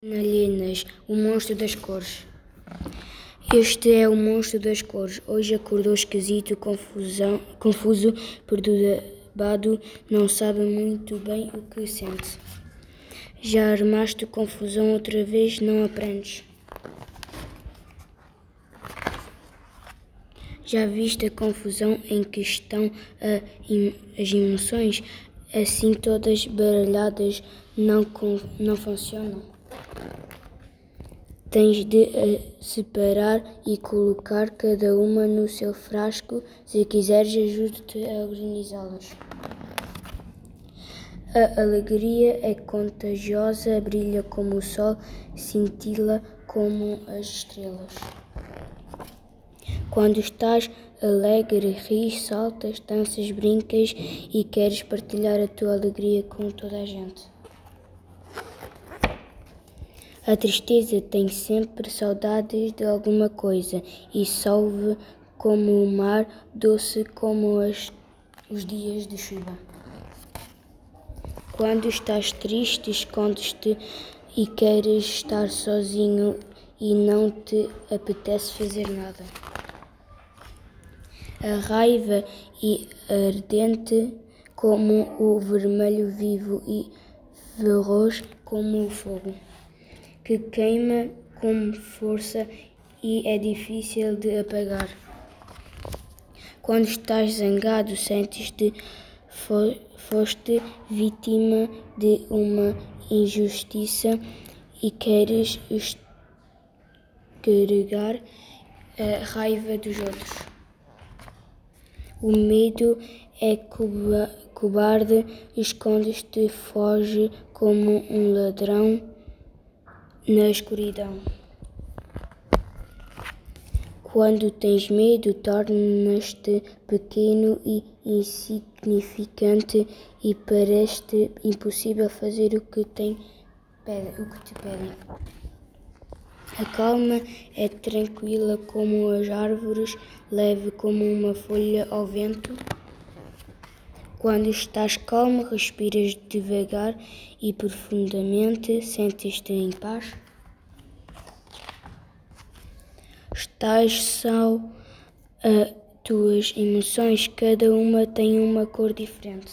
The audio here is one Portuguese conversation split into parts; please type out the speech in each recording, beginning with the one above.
Nalinas, o monstro das cores. Este é o monstro das cores. Hoje acordou esquisito, confusão, confuso, perturbado, não sabe muito bem o que sente. Já armaste confusão outra vez, não aprendes. Já viste a confusão em que estão as emoções? Assim todas baralhadas não, não funcionam. Tens de a separar e colocar cada uma no seu frasco. Se quiseres, ajudo-te a organizá-las. A alegria é contagiosa, brilha como o sol, cintila como as estrelas. Quando estás alegre, ris, saltas, danças, brincas e queres partilhar a tua alegria com toda a gente. A tristeza tem sempre saudades de alguma coisa e solve como o mar, doce como as, os dias de chuva. Quando estás triste, escondes-te e queres estar sozinho e não te apetece fazer nada. A raiva e ardente como o vermelho vivo e feroz como o fogo que queima com força e é difícil de apagar. Quando estás zangado, sentes-te foste vítima de uma injustiça e queres escarregar a raiva dos outros. O medo é cobarde, escondes-te, foge como um ladrão na escuridão. Quando tens medo, tornas-te pequeno e insignificante e parece-te impossível fazer o que, tem, o que te pedem. A calma é tranquila como as árvores, leve como uma folha ao vento. Quando estás calmo, respiras devagar e profundamente, sentes-te em paz. Estás só as tuas emoções, cada uma tem uma cor diferente.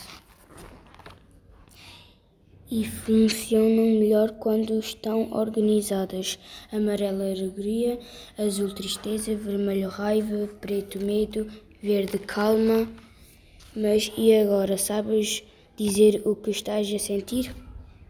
E funcionam melhor quando estão organizadas. Amarelo alegria, azul tristeza, vermelho raiva, preto medo, verde calma. Mas e agora, sabes dizer o que estás a sentir?